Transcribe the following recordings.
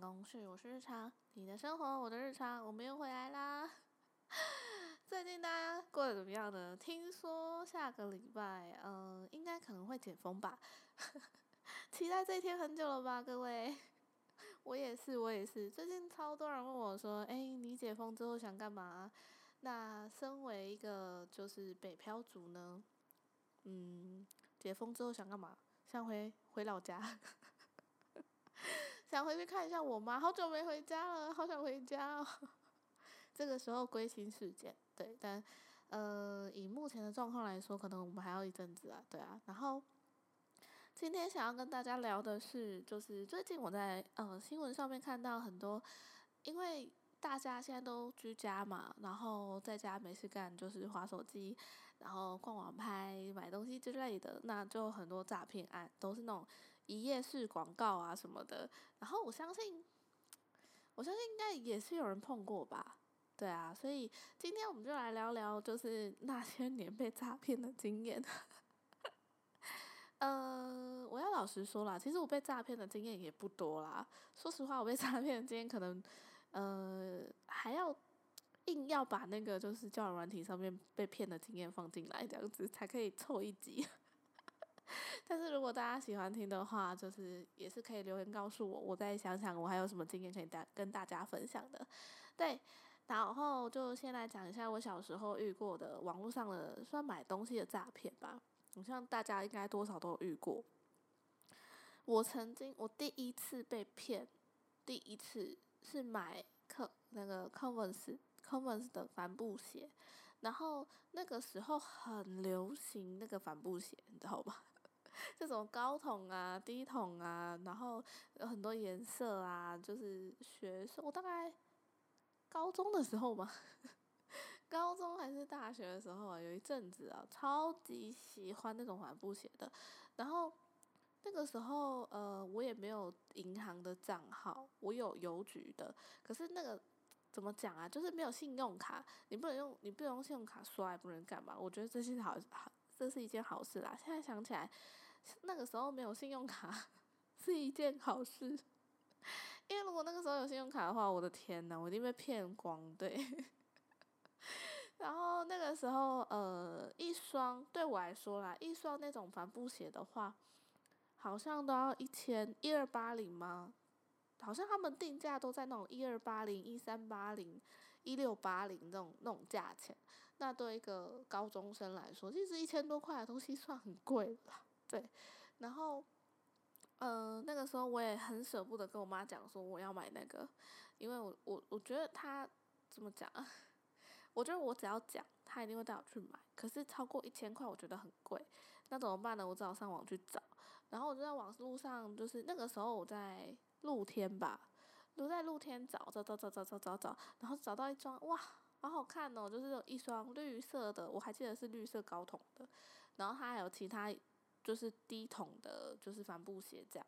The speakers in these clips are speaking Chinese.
办公室，我是日常，你的生活，我的日常，我们又回来啦。最近大家过得怎么样呢？听说下个礼拜，嗯，应该可能会解封吧。期待这一天很久了吧，各位。我也是，我也是。最近超多人问我说：“哎，你解封之后想干嘛？”那身为一个就是北漂族呢，嗯，解封之后想干嘛？想回回老家，想回去看一下我妈，好久没回家了，好想回家哦。这个时候归心似箭，对，但呃，以目前的状况来说，可能我们还要一阵子啊，对啊。然后今天想要跟大家聊的是，就是最近我在呃新闻上面看到很多，因为。大家现在都居家嘛，然后在家没事干，就是划手机，然后逛网拍、买东西之类的，那就很多诈骗案，都是那种一页式广告啊什么的。然后我相信，我相信应该也是有人碰过吧，对啊，所以今天我们就来聊聊，就是那些年被诈骗的经验。呃，我要老实说啦，其实我被诈骗的经验也不多啦。说实话，我被诈骗的经验可能。呃，还要硬要把那个就是交友软体上面被骗的经验放进来，这样子才可以凑一集。但是如果大家喜欢听的话，就是也是可以留言告诉我，我再想想我还有什么经验可以大跟大家分享的。对，然后就先来讲一下我小时候遇过的网络上的算买东西的诈骗吧。我像大家应该多少都有遇过。我曾经我第一次被骗，第一次。是买克那个 Converse Converse 的帆布鞋，然后那个时候很流行那个帆布鞋，你知道吧？这种高筒啊、低筒啊，然后有很多颜色啊，就是学生我大概高中的时候吧，高中还是大学的时候啊，有一阵子啊，超级喜欢那种帆布鞋的，然后。那个时候，呃，我也没有银行的账号，我有邮局的。可是那个怎么讲啊？就是没有信用卡，你不能用，你不能用信用卡刷，也不能干嘛？我觉得这是好好，这是一件好事啦。现在想起来，那个时候没有信用卡是一件好事，因为如果那个时候有信用卡的话，我的天呐，我一定被骗光，对。然后那个时候，呃，一双对我来说啦，一双那种帆布鞋的话。好像都要一千一二八零吗？好像他们定价都在那种一二八零、一三八零、一六八零那种那种价钱。那对一个高中生来说，其实一千多块的东西算很贵了。对，然后，呃，那个时候我也很舍不得跟我妈讲说我要买那个，因为我我我觉得他怎么讲？我觉得我只要讲。他一定会带我去买，可是超过一千块我觉得很贵，那怎么办呢？我只好上网去找，然后我就在网路上，就是那个时候我在露天吧，都在露天找找找找找找找找，然后找到一双哇，好好看哦，就是有一双绿色的，我还记得是绿色高筒的，然后它还有其他就是低筒的，就是帆布鞋这样，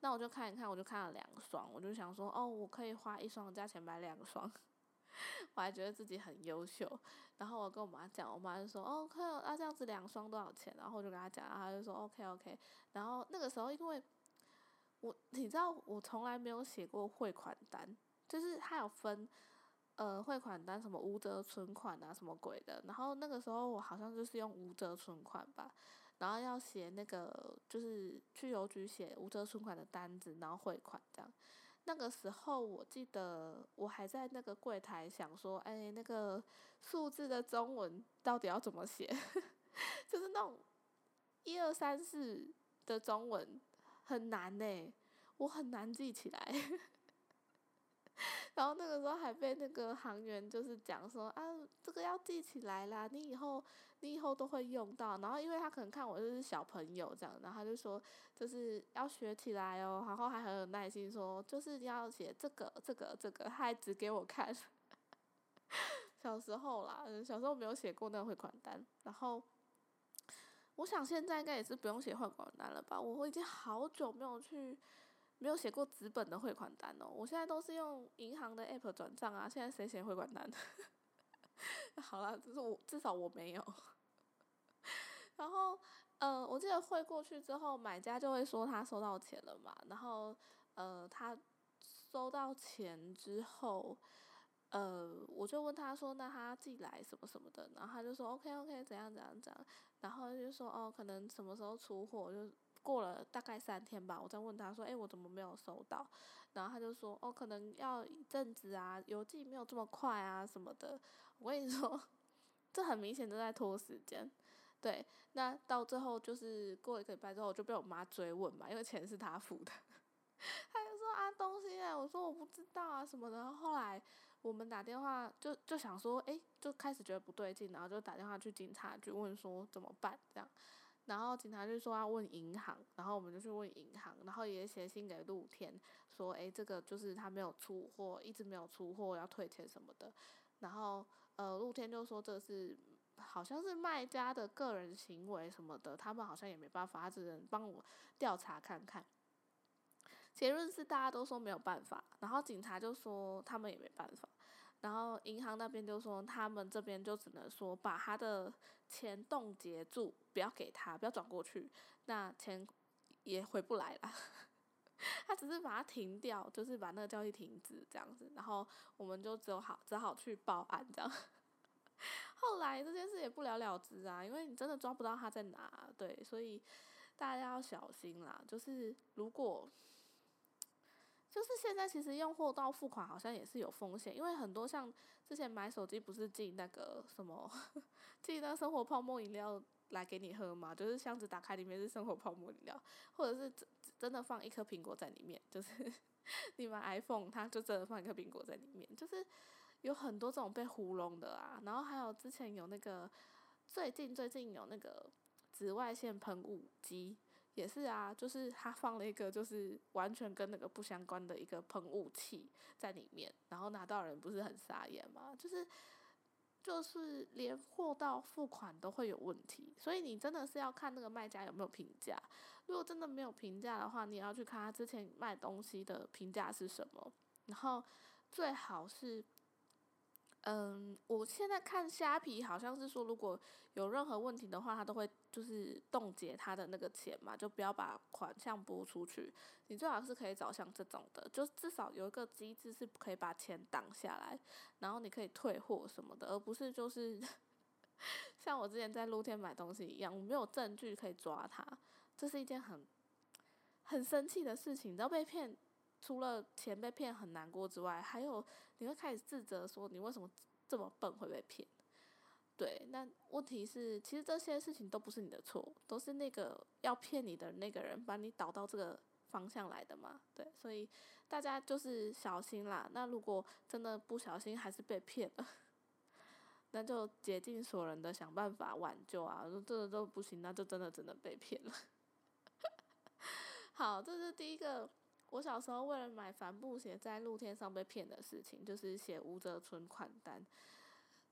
那我就看一看，我就看了两双，我就想说哦，我可以花一双价钱买两双。我还觉得自己很优秀，然后我跟我妈讲，我妈就说：“OK，啊这样子两双多少钱？”然后我就跟她讲，她就说：“OK OK。”然后那个时候，因为我你知道，我从来没有写过汇款单，就是它有分呃汇款单，什么无折存款啊，什么鬼的。然后那个时候我好像就是用无折存款吧，然后要写那个就是去邮局写无折存款的单子，然后汇款这样。那个时候，我记得我还在那个柜台想说，哎，那个数字的中文到底要怎么写？就是那种一二三四的中文很难呢，我很难记起来。然后那个时候还被那个行员就是讲说啊，这个要记起来啦，你以后你以后都会用到。然后因为他可能看我就是小朋友这样，然后他就说就是要学起来哦，然后还很有耐心说就是要写这个这个这个，他还指给我看。小时候啦，小时候没有写过那个汇款单，然后我想现在应该也是不用写汇款单了吧？我已经好久没有去。没有写过纸本的汇款单哦，我现在都是用银行的 app 转账啊。现在谁写汇款单？好了，只是我至少我没有。然后，呃，我记得汇过去之后，买家就会说他收到钱了嘛。然后，呃，他收到钱之后，呃，我就问他说，那他寄来什么什么的，然后他就说 OK OK 怎样怎样怎样，然后就说哦，可能什么时候出货，就过了大概三天吧，我再问他说，哎，我怎么没有收到？然后他就说，哦，可能要一阵子啊，邮寄没有这么快啊什么的。我跟你说，这很明显都在拖时间。对，那到最后就是过一个礼拜之后，就被我妈追问嘛，因为钱是她付的。他就说啊，东西啊，我说我不知道啊什么的。后来我们打电话就就想说，哎，就开始觉得不对劲，然后就打电话去警察局问说怎么办这样。然后警察就说要问银行，然后我们就去问银行，然后也写信给露天说，哎，这个就是他没有出货，一直没有出货，要退钱什么的。然后呃，露天就说这是好像是卖家的个人行为什么的，他们好像也没办法，他只能帮我调查看看。结论是大家都说没有办法，然后警察就说他们也没办法。然后银行那边就说，他们这边就只能说把他的钱冻结住，不要给他，不要转过去，那钱也回不来了。他只是把它停掉，就是把那个交易停止这样子。然后我们就只有好只好去报案这样。后来这件事也不了了之啊，因为你真的抓不到他在哪，对，所以大家要小心啦。就是如果。就是现在，其实用货到付款好像也是有风险，因为很多像之前买手机不是寄那个什么，寄那生活泡沫饮料来给你喝嘛，就是箱子打开里面是生活泡沫饮料，或者是真真的放一颗苹果在里面，就是 你买 iPhone，它就真的放一颗苹果在里面，就是有很多这种被糊弄的啊。然后还有之前有那个，最近最近有那个紫外线喷雾机。也是啊，就是他放了一个就是完全跟那个不相关的一个喷雾器在里面，然后拿到人不是很傻眼吗？就是就是连货到付款都会有问题，所以你真的是要看那个卖家有没有评价。如果真的没有评价的话，你要去看他之前卖东西的评价是什么，然后最好是。嗯，我现在看虾皮好像是说，如果有任何问题的话，他都会就是冻结他的那个钱嘛，就不要把款项拨出去。你最好是可以找像这种的，就至少有一个机制是可以把钱挡下来，然后你可以退货什么的，而不是就是 像我之前在露天买东西一样，我没有证据可以抓他，这是一件很很生气的事情，你知道被骗。除了钱被骗很难过之外，还有你会开始自责，说你为什么这么笨会被骗？对，那问题是，其实这些事情都不是你的错，都是那个要骗你的那个人把你导到这个方向来的嘛。对，所以大家就是小心啦。那如果真的不小心还是被骗了，那就竭尽所能的想办法挽救啊。如果这个都不行，那就真的只能被骗了。好，这是第一个。我小时候为了买帆布鞋，在露天上被骗的事情，就是写无折存款单。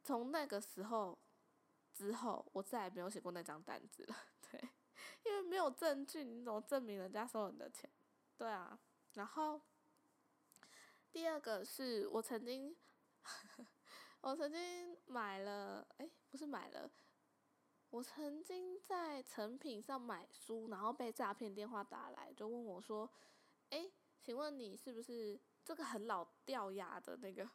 从那个时候之后，我再也没有写过那张单子了。对，因为没有证据，你怎么证明人家收你的钱？对啊。然后第二个是我曾经，我曾经买了，哎，不是买了，我曾经在成品上买书，然后被诈骗电话打来，就问我说。哎，请问你是不是这个很老掉牙的那个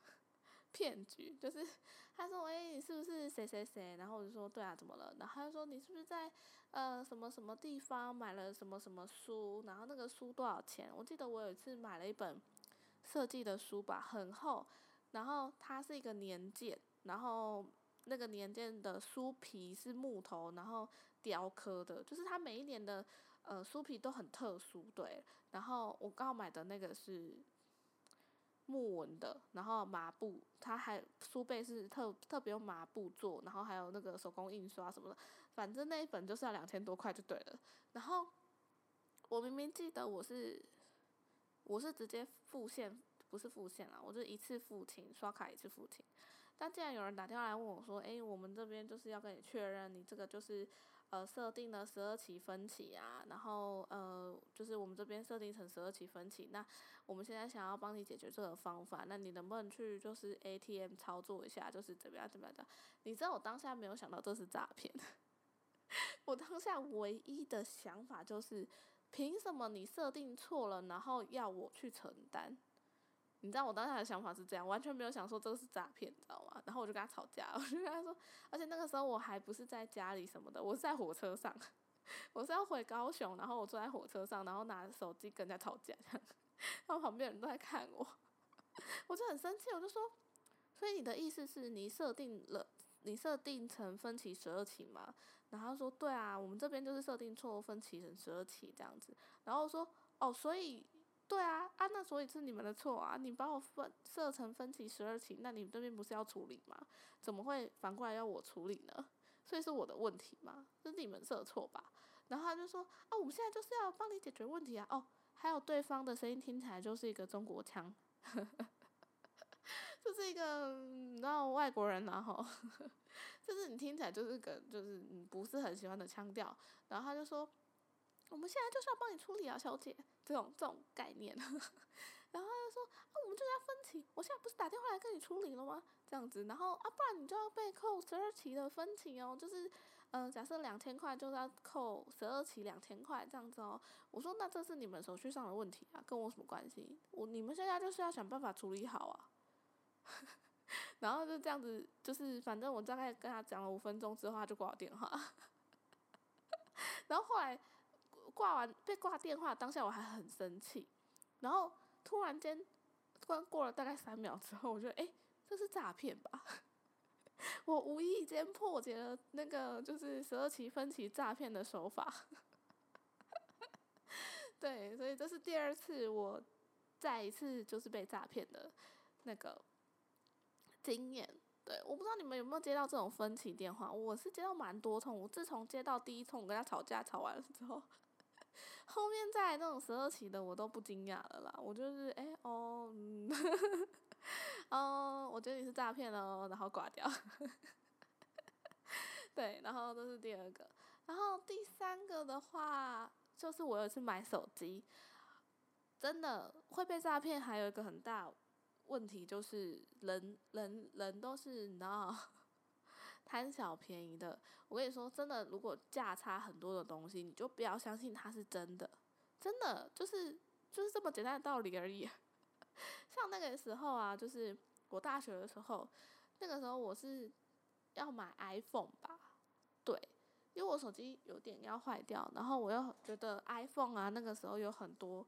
骗局？就是 他说，哎，你是不是谁谁谁？然后我就说，对啊，怎么了？然后他说，你是不是在呃什么什么地方买了什么什么书？然后那个书多少钱？我记得我有一次买了一本设计的书吧，很厚，然后它是一个年鉴，然后那个年鉴的书皮是木头，然后雕刻的，就是它每一年的。呃，书皮都很特殊，对。然后我刚好买的那个是木纹的，然后麻布，它还书背是特特别用麻布做，然后还有那个手工印刷什么的，反正那一本就是要两千多块就对了。然后我明明记得我是我是直接付现，不是付现啊，我就一次付清，刷卡一次付清。但既然有人打电话来问我说，诶，我们这边就是要跟你确认，你这个就是。呃，设定了十二期分期啊，然后呃，就是我们这边设定成十二期分期。那我们现在想要帮你解决这个方法，那你能不能去就是 ATM 操作一下，就是怎么样怎么样的？你知道我当下没有想到这是诈骗，我当下唯一的想法就是，凭什么你设定错了，然后要我去承担？你知道我当时的想法是这样，完全没有想说这个是诈骗，你知道吗？然后我就跟他吵架，我就跟他说，而且那个时候我还不是在家里什么的，我是在火车上，我是要回高雄，然后我坐在火车上，然后拿着手机跟人家吵架，然后旁边人都在看我，我就很生气，我就说，所以你的意思是你设定了，你设定成分期十二期吗？然后他说对啊，我们这边就是设定错误分期成十二期这样子，然后说哦，所以。对啊，啊，那所以是你们的错啊！你把我分设成分歧十二期，那你们这边不是要处理吗？怎么会反过来要我处理呢？所以是我的问题吗？是你们设错吧？然后他就说：啊，我们现在就是要帮你解决问题啊！哦，还有对方的声音听起来就是一个中国腔，就是一个你知道外国人然后，就是你听起来就是个就是你不是很喜欢的腔调。然后他就说。我们现在就是要帮你处理啊，小姐，这种这种概念，然后他就说啊，我们就是要分期，我现在不是打电话来跟你处理了吗？这样子，然后啊，不然你就要被扣十二期的分期哦，就是，呃，假设两千块就是要扣十二期两千块这样子哦。我说那这是你们手续上的问题啊，跟我什么关系？我你们现在就是要想办法处理好啊。然后就这样子，就是反正我大概跟他讲了五分钟之后，他就挂我电话。然后后来。挂完被挂电话当下我还很生气，然后突然间，突然过了大概三秒之后，我觉得哎，这是诈骗吧？我无意间破解了那个就是十二期分期诈骗的手法。对，所以这是第二次我再一次就是被诈骗的那个经验。对，我不知道你们有没有接到这种分期电话，我是接到蛮多通。我自从接到第一通，我跟他吵架吵完了之后。后面再那种十二期的，我都不惊讶了啦。我就是哎哦，嗯，哦，我觉得你是诈骗哦，然后挂掉。对，然后这是第二个，然后第三个的话，就是我有一次买手机，真的会被诈骗。还有一个很大问题就是人人人都是你知道。贪小便宜的，我跟你说，真的，如果价差很多的东西，你就不要相信它是真的，真的就是就是这么简单的道理而已。像那个时候啊，就是我大学的时候，那个时候我是要买 iPhone 吧，对，因为我手机有点要坏掉，然后我又觉得 iPhone 啊，那个时候有很多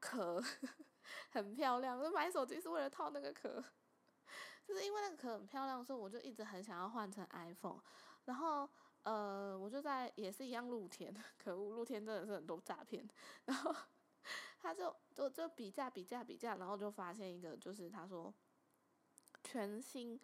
壳，很漂亮，我买手机是为了套那个壳。就是因为那个壳很漂亮，所以我就一直很想要换成 iPhone。然后，呃，我就在也是一样露天，可恶，露天真的是很多诈骗。然后，他就就就比价比价比价，然后就发现一个，就是他说全新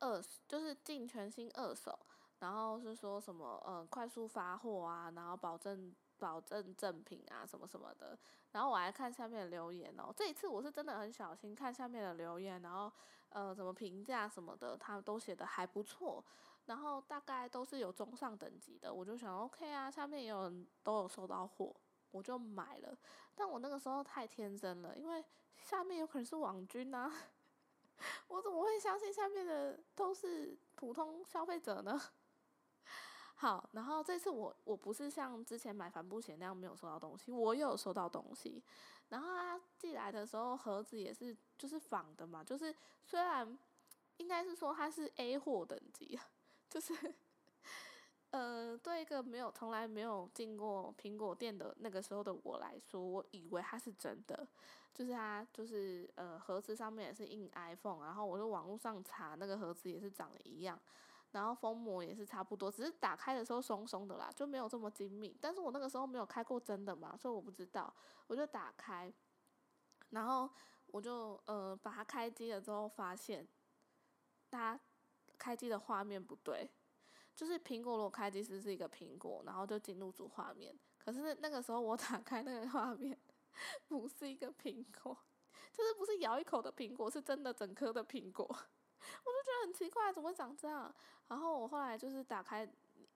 二，就是进全新二手，然后是说什么呃快速发货啊，然后保证保证正品啊什么什么的。然后我还看下面的留言哦，这一次我是真的很小心看下面的留言，然后。呃，怎么评价什么的，他都写的还不错，然后大概都是有中上等级的，我就想 OK 啊，下面也有人都有收到货，我就买了。但我那个时候太天真了，因为下面有可能是网军啊，我怎么会相信下面的都是普通消费者呢？好，然后这次我我不是像之前买帆布鞋那样没有收到东西，我有收到东西。然后他寄来的时候，盒子也是就是仿的嘛，就是虽然应该是说它是 A 货等级，就是 呃，对一个没有从来没有进过苹果店的那个时候的我来说，我以为它是真的，就是它就是呃盒子上面也是印 iPhone，然后我就网络上查那个盒子也是长得一样。然后封膜也是差不多，只是打开的时候松松的啦，就没有这么精密。但是我那个时候没有开过真的嘛，所以我不知道。我就打开，然后我就呃把它开机了之后，发现它开机的画面不对，就是苹果如果开机时是一个苹果，然后就进入主画面。可是那个时候我打开那个画面，不是一个苹果，就是不是咬一口的苹果，是真的整颗的苹果。我就觉得很奇怪，怎么会长这样？然后我后来就是打开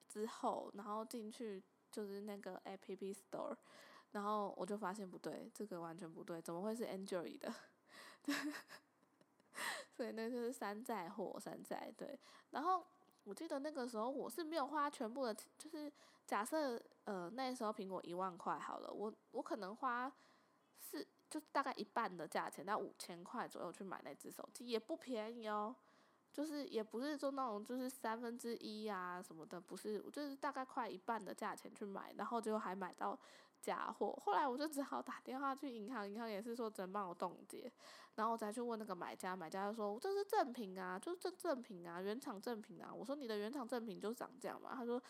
之后，然后进去就是那个 App Store，然后我就发现不对，这个完全不对，怎么会是 Android 的？所以那就是山寨货，山寨对。然后我记得那个时候我是没有花全部的，就是假设呃那时候苹果一万块好了，我我可能花四。就大概一半的价钱，到五千块左右去买那只手机，也不便宜哦。就是也不是说那种就是三分之一啊什么的，不是，就是大概快一半的价钱去买，然后就还买到假货。后来我就只好打电话去银行，银行也是说只能帮我冻结，然后我再去问那个买家，买家就说这是正品啊，就是这正品啊，原厂正品啊。我说你的原厂正品就长这样嘛？他说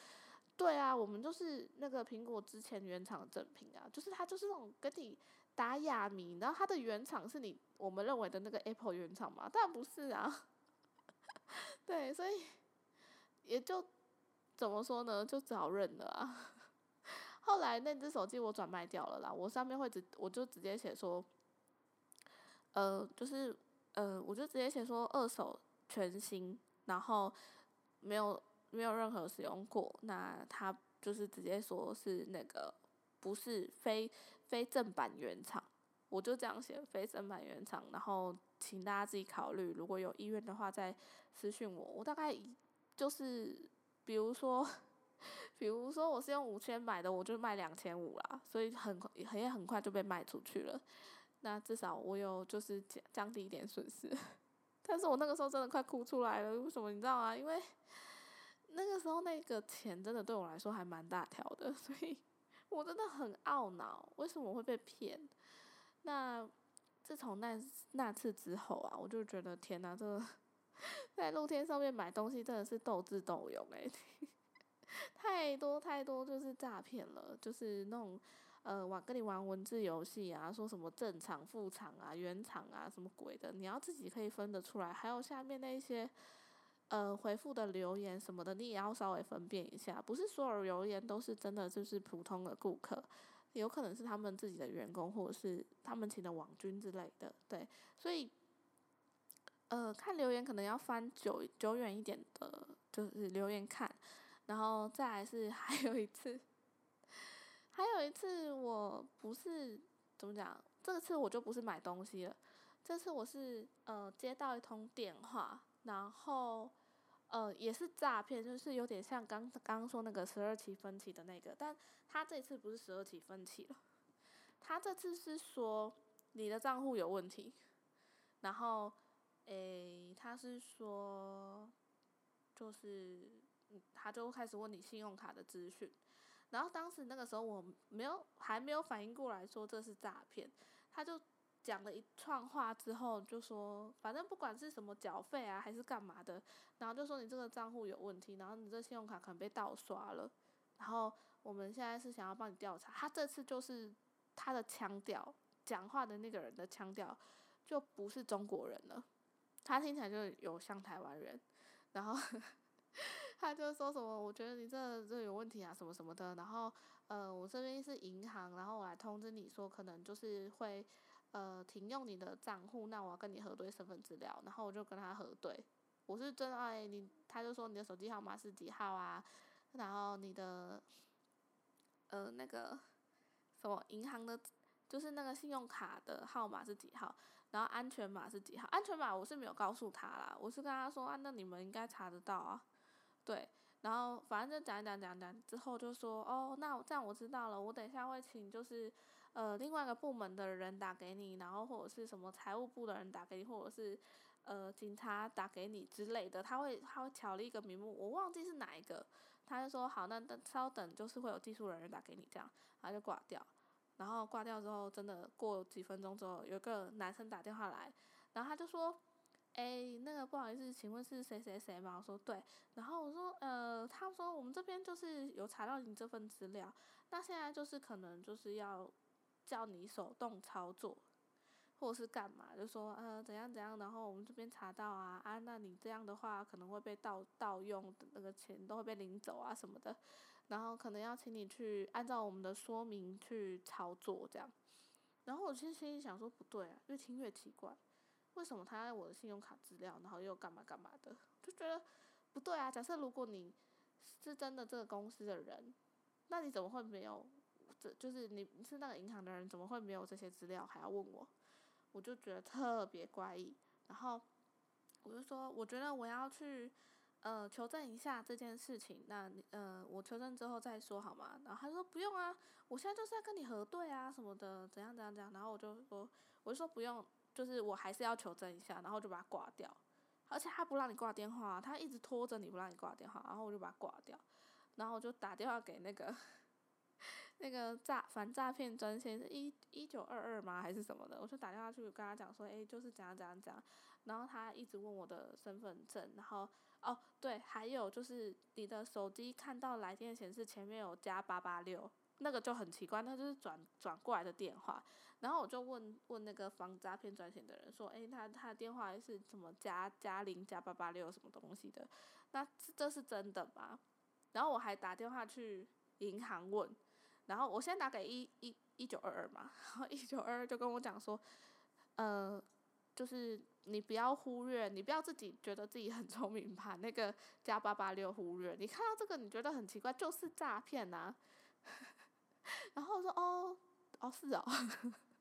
对啊，我们就是那个苹果之前原厂的正品啊，就是它就是那种跟你打哑谜，然后它的原厂是你我们认为的那个 Apple 原厂嘛？但不是啊。对，所以也就怎么说呢，就只好认了啊。后来那只手机我转卖掉了啦，我上面会直我就直接写说，呃，就是呃，我就直接写说二手全新，然后没有没有任何使用过，那他就是直接说是那个不是非非正版原厂。我就这样写，非正版原厂，然后请大家自己考虑，如果有意愿的话再私信我。我大概就是，比如说，比如说我是用五千买的，我就卖两千五啦，所以很很也很快就被卖出去了。那至少我有就是降降低一点损失，但是我那个时候真的快哭出来了，为什么你知道吗？因为那个时候那个钱真的对我来说还蛮大条的，所以我真的很懊恼，为什么会被骗？那自从那那次之后啊，我就觉得天哪，这个 在露天上面买东西真的是斗智斗勇诶，太多太多就是诈骗了，就是那种呃玩跟你玩文字游戏啊，说什么正厂副厂啊、原厂啊什么鬼的，你要自己可以分得出来。还有下面那些呃回复的留言什么的，你也要稍微分辨一下，不是所有留言都是真的，就是普通的顾客。有可能是他们自己的员工，或者是他们请的网军之类的，对，所以，呃，看留言可能要翻久久远一点的，就是留言看，然后再来是 还有一次，还有一次我不是怎么讲，这次我就不是买东西了，这次我是呃接到一通电话，然后。呃，也是诈骗，就是有点像刚刚刚说那个十二期分期的那个，但他这次不是十二期分期了，他这次是说你的账户有问题，然后，诶，他是说，就是，他就开始问你信用卡的资讯，然后当时那个时候我没有还没有反应过来说这是诈骗，他就。讲了一串话之后，就说反正不管是什么缴费啊，还是干嘛的，然后就说你这个账户有问题，然后你这信用卡可能被盗刷了，然后我们现在是想要帮你调查。他这次就是他的腔调，讲话的那个人的腔调就不是中国人了，他听起来就有像台湾人，然后 他就说什么，我觉得你这这有问题啊，什么什么的，然后呃，我这边是银行，然后我来通知你说，可能就是会。呃，停用你的账户，那我要跟你核对身份资料，然后我就跟他核对，我是真爱你，他就说你的手机号码是几号啊，然后你的，呃，那个什么银行的，就是那个信用卡的号码是几号，然后安全码是几号，安全码我是没有告诉他啦，我是跟他说啊，那你们应该查得到啊，对，然后反正就讲讲讲讲之后就说哦，那这样我知道了，我等一下会请就是。呃，另外一个部门的人打给你，然后或者是什么财务部的人打给你，或者是呃警察打给你之类的，他会他会调了一个名目，我忘记是哪一个，他就说好，那等稍等，就是会有技术人员打给你这样，然后就挂掉，然后挂掉之后，真的过几分钟之后，有个男生打电话来，然后他就说，哎，那个不好意思，请问是谁谁谁吗？我说对，然后我说呃，他说我们这边就是有查到你这份资料，那现在就是可能就是要。叫你手动操作，或者是干嘛？就说呃怎样怎样，然后我们这边查到啊啊，那你这样的话可能会被盗盗用的那个钱都会被领走啊什么的，然后可能要请你去按照我们的说明去操作这样。然后我其实心里想说不对啊，越听越奇怪，为什么他要我的信用卡资料，然后又干嘛干嘛的，就觉得不对啊。假设如果你是真的这个公司的人，那你怎么会没有？这就是你是那个银行的人，怎么会没有这些资料还要问我？我就觉得特别怪异。然后我就说，我觉得我要去呃，求证一下这件事情，那呃，我求证之后再说好吗？然后他说不用啊，我现在就是要跟你核对啊什么的，怎样怎样怎样。然后我就说，我就说不用，就是我还是要求证一下，然后就把他挂掉。而且他不让你挂电话，他一直拖着你不让你挂电话，然后我就把他挂掉。然后我就打电话给那个 那个诈反诈骗专线是一一九二二吗？还是什么的？我就打电话去跟他讲说，诶，就是怎样怎样怎样。然后他一直问我的身份证，然后。哦，对，还有就是你的手机看到来电显示前面有加八八六，那个就很奇怪，那就是转转过来的电话。然后我就问问那个防诈骗专线的人说，诶，他他的电话是什么加加零加八八六什么东西的？那这是真的吗？然后我还打电话去银行问，然后我先打给一一一九二二嘛，然后一九二二就跟我讲说，呃。就是你不要忽略，你不要自己觉得自己很聪明，把那个加八八六忽略。你看到这个，你觉得很奇怪，就是诈骗呐。然后我说哦，哦是哦。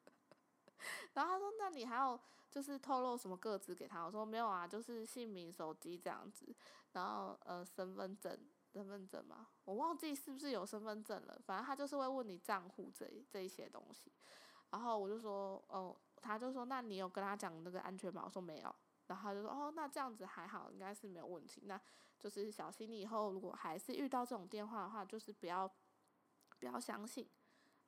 然后他说，那你还要就是透露什么个资给他？我说没有啊，就是姓名、手机这样子。然后呃，身份证，身份证嘛，我忘记是不是有身份证了。反正他就是会问你账户这这一些东西。然后我就说哦。他就说：“那你有跟他讲那个安全码？”我说：“没有。”然后他就说：“哦，那这样子还好，应该是没有问题。那就是小心，你以后如果还是遇到这种电话的话，就是不要不要相信，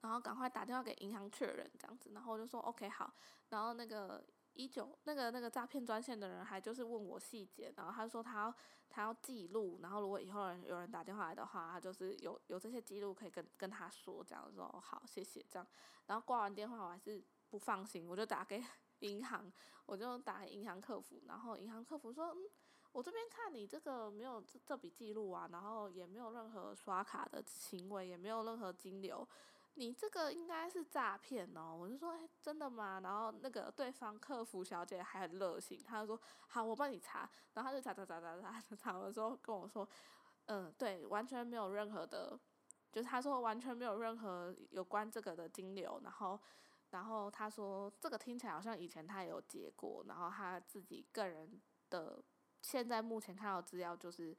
然后赶快打电话给银行确认这样子。”然后我就说：“OK，好。”然后那个一九那个那个诈骗专线的人还就是问我细节，然后他说他要他要记录，然后如果以后人有人打电话来的话，他就是有有这些记录可以跟跟他说这样子。哦，好，谢谢这样。然后挂完电话，我还是。不放心，我就打给 银行，我就打给银行客服，然后银行客服说，嗯，我这边看你这个没有这这笔记录啊，然后也没有任何刷卡的行为，也没有任何金流，你这个应该是诈骗哦。我就说，真的吗？然后那个对方客服小姐还很热心，她就说，好，我帮你查，然后她就查查查查查查的时候跟我说，嗯，对，完全没有任何的，就是他说完全没有任何有关这个的金流，然后。然后他说，这个听起来好像以前他也有接过，然后他自己个人的现在目前看到资料就是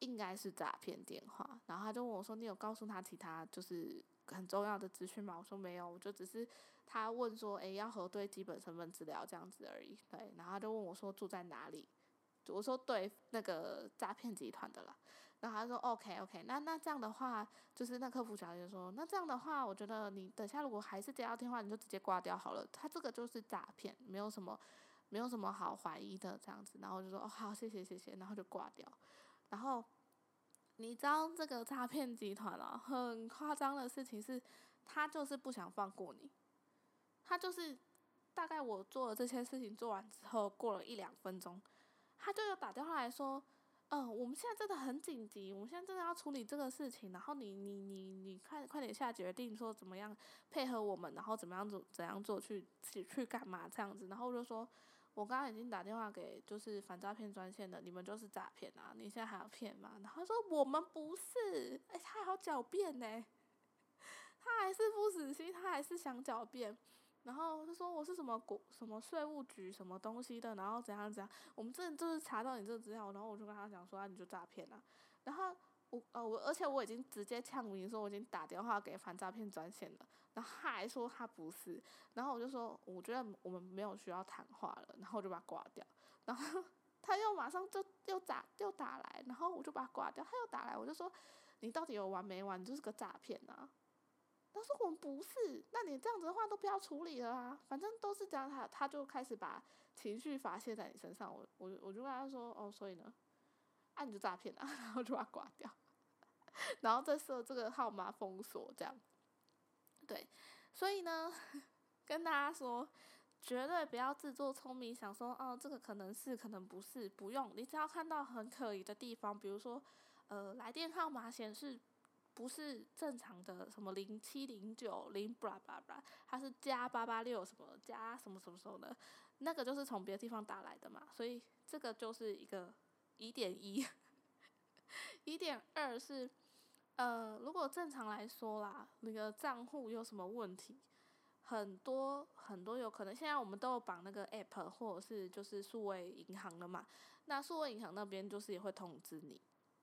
应该是诈骗电话。然后他就问我说：“你有告诉他其他就是很重要的资讯吗？”我说：“没有，我就只是他问说，诶，要核对基本身份资料这样子而已。”对，然后他就问我说：“住在哪里？”我说：“对，那个诈骗集团的啦。”然后他说：“OK OK，那那这样的话，就是那客服小姐说，那这样的话，我觉得你等下如果还是接到电话，你就直接挂掉好了。他这个就是诈骗，没有什么，没有什么好怀疑的这样子。然后我就说哦好，谢谢谢谢，然后就挂掉。然后你知道这个诈骗集团啊，很夸张的事情是，他就是不想放过你。他就是大概我做了这些事情做完之后，过了一两分钟，他就有打电话来说。嗯，我们现在真的很紧急，我们现在真的要处理这个事情，然后你你你你快快点下决定，说怎么样配合我们，然后怎么样做怎样做去去去干嘛这样子，然后就说，我刚刚已经打电话给就是反诈骗专线的，你们就是诈骗啊，你现在还要骗吗？然后说我们不是，哎，他还要狡辩呢，他还是不死心，他还是想狡辩。然后他说我是什么国什么税务局什么东西的，然后怎样怎样，我们这就是查到你这个资料，然后我就跟他讲说啊你就诈骗了，然后我呃我而且我已经直接呛明说我已经打电话给反诈骗专线了，然后他还说他不是，然后我就说我觉得我们没有需要谈话了，然后我就把他挂掉，然后 他又马上就又打又打来，然后我就把他挂掉，他又打来，我就说你到底有完没完？你就是个诈骗啊！他说我们不是，那你这样子的话都不要处理了啊，反正都是这样，他他就开始把情绪发泄在你身上，我我我就跟他说，哦，所以呢，啊你就诈骗啊，然后就把它挂掉，然后再设这个号码封锁这样，对，所以呢，跟大家说，绝对不要自作聪明，想说，哦，这个可能是，可能不是，不用，你只要看到很可疑的地方，比如说，呃，来电号码显示。不是正常的什么零七零九零巴拉巴拉，它是加八八六什么加什么什么什么的，那个就是从别的地方打来的嘛，所以这个就是一个一点一。一点二是，呃，如果正常来说啦，那个账户有什么问题，很多很多有可能，现在我们都有绑那个 app 或者是就是数位银行了嘛，那数位银行那边就是也会通知你，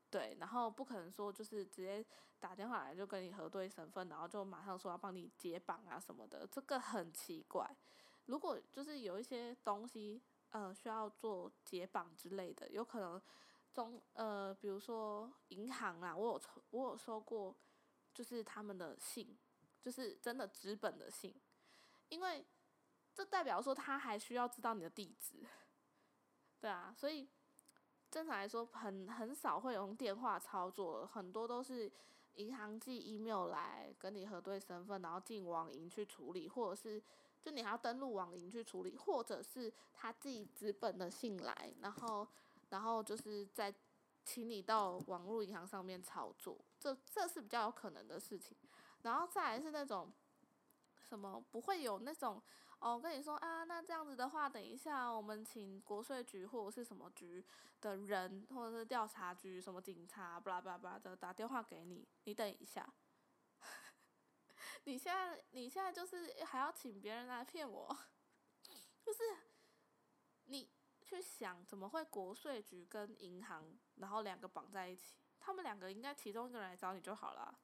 对，然后不可能说就是直接打电话来就跟你核对身份，然后就马上说要帮你解绑啊什么的，这个很奇怪。如果就是有一些东西呃需要做解绑之类的，有可能中呃比如说银行啊，我有抽我有收过，就是他们的信，就是真的纸本的信，因为这代表说他还需要知道你的地址。对啊，所以正常来说，很很少会用电话操作，很多都是银行寄 email 来跟你核对身份，然后进网银去处理，或者是就你还要登录网银去处理，或者是他自己资本的信来，然后然后就是再请你到网络银行上面操作，这这是比较有可能的事情。然后再来是那种什么不会有那种。哦，跟你说啊，那这样子的话，等一下我们请国税局或者是什么局的人，或者是调查局什么警察，巴拉巴拉巴拉的打电话给你，你等一下。你现在你现在就是还要请别人来骗我，就是你去想怎么会国税局跟银行然后两个绑在一起，他们两个应该其中一个人来找你就好了，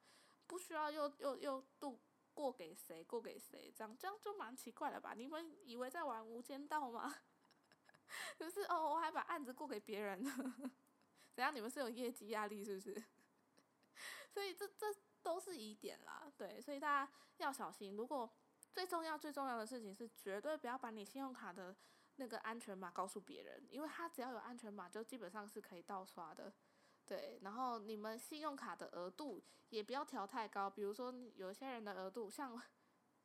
不需要又又又渡。过给谁？过给谁？这样这样就蛮奇怪的吧？你们以为在玩无间道吗？就是哦，我还把案子过给别人，怎样？你们是有业绩压力是不是？所以这这都是疑点啦，对，所以大家要小心。如果最重要最重要的事情是，绝对不要把你信用卡的那个安全码告诉别人，因为他只要有安全码，就基本上是可以盗刷的。对，然后你们信用卡的额度也不要调太高，比如说有些人的额度，像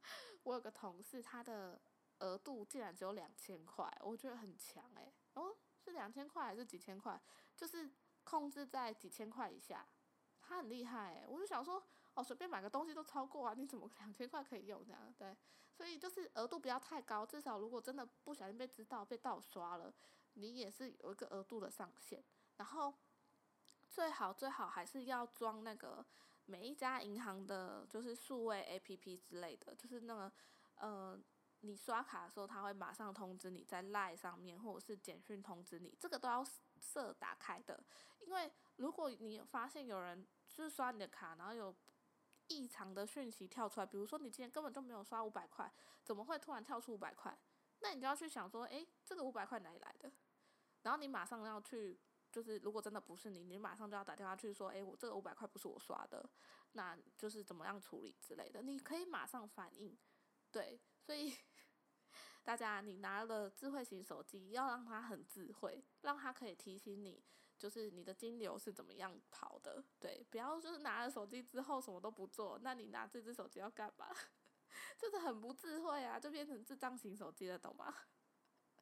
我有个同事，他的额度竟然只有两千块，我觉得很强诶。哦，是两千块还是几千块？就是控制在几千块以下，他很厉害诶。我就想说，哦，随便买个东西都超过啊，你怎么两千块可以用这样？对，所以就是额度不要太高，至少如果真的不小心被知道被盗刷了，你也是有一个额度的上限，然后。最好最好还是要装那个每一家银行的，就是数位 A P P 之类的，就是那个呃，你刷卡的时候，他会马上通知你在 Line 上面，或者是简讯通知你，这个都要设打开的。因为如果你发现有人就是刷你的卡，然后有异常的讯息跳出来，比如说你今天根本就没有刷五百块，怎么会突然跳出五百块？那你就要去想说，诶，这个五百块哪里来的？然后你马上要去。就是如果真的不是你，你马上就要打电话去说，哎，我这个五百块不是我刷的，那就是怎么样处理之类的，你可以马上反应，对，所以大家你拿了智慧型手机，要让它很智慧，让它可以提醒你，就是你的金流是怎么样跑的，对，不要就是拿了手机之后什么都不做，那你拿这只手机要干嘛？就是很不智慧啊，就变成智障型手机了，懂吗？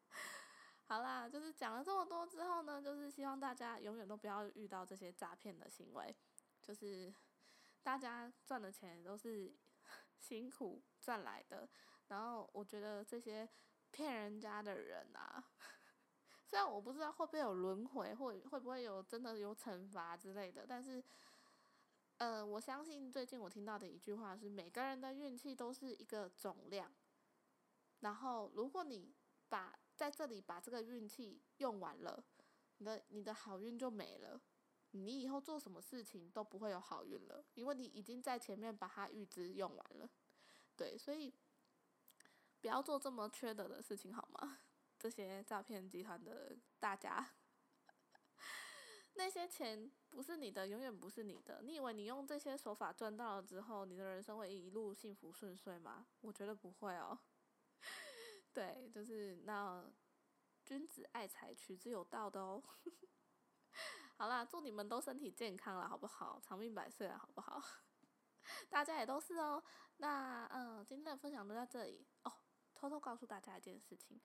好啦，就是讲了这么多之后呢，就是希望大家永远都不要遇到这些诈骗的行为。就是大家赚的钱都是 辛苦赚来的，然后我觉得这些骗人家的人啊，虽然我不知道会不会有轮回，或会不会有真的有惩罚之类的，但是，呃，我相信最近我听到的一句话是：每个人的运气都是一个总量，然后如果你把在这里把这个运气用完了，你的你的好运就没了，你以后做什么事情都不会有好运了，因为你已经在前面把它预支用完了，对，所以不要做这么缺德的事情好吗？这些诈骗集团的大家，那些钱不是你的，永远不是你的。你以为你用这些手法赚到了之后，你的人生会一路幸福顺遂吗？我觉得不会哦。对，就是那君子爱财，取之有道的哦。好啦，祝你们都身体健康了，好不好？长命百岁了，好不好？大家也都是哦。那嗯，今天的分享都在这里哦。偷偷告诉大家一件事情，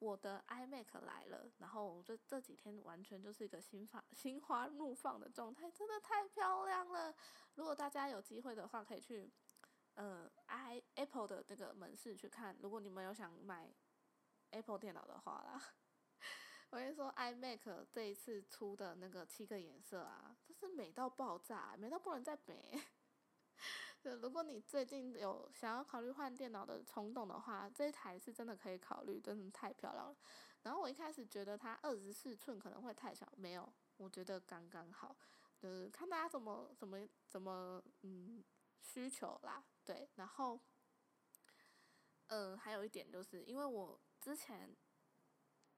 我的 iMac 来了，然后我这这几天完全就是一个心发心花怒放的状态，真的太漂亮了。如果大家有机会的话，可以去。嗯，i Apple 的那个门市去看，如果你们有想买 Apple 电脑的话啦，我跟你说，iMac 这一次出的那个七个颜色啊，真是美到爆炸，美到不能再美。就如果你最近有想要考虑换电脑的冲动的话，这一台是真的可以考虑，真的太漂亮了。然后我一开始觉得它二十四寸可能会太小，没有，我觉得刚刚好，就是看大家怎么怎么怎么嗯需求啦，对，然后，嗯，还有一点就是因为我之前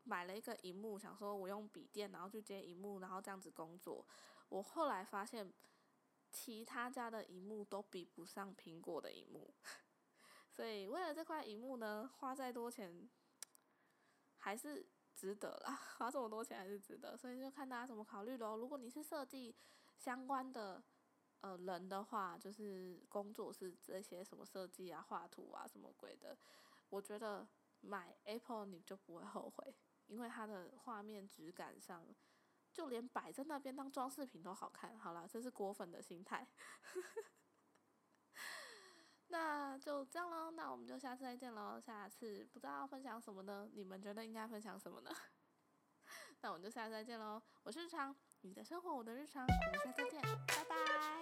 买了一个荧幕，想说我用笔电然后去接荧幕，然后这样子工作，我后来发现其他家的荧幕都比不上苹果的荧幕。所以为了这块荧幕呢，花再多钱还是值得啦，花这么多钱还是值得，所以就看大家怎么考虑咯。如果你是设计相关的呃人的话，就是工作是这些什么设计啊、画图啊什么鬼的，我觉得买 Apple 你就不会后悔，因为它的画面质感上，就连摆在那边当装饰品都好看。好了，这是果粉的心态。那就这样喽，那我们就下次再见喽。下次不知道分享什么呢？你们觉得应该分享什么呢？那我们就下次再见喽。我是日常，你的生活我的日常，我们下次再见。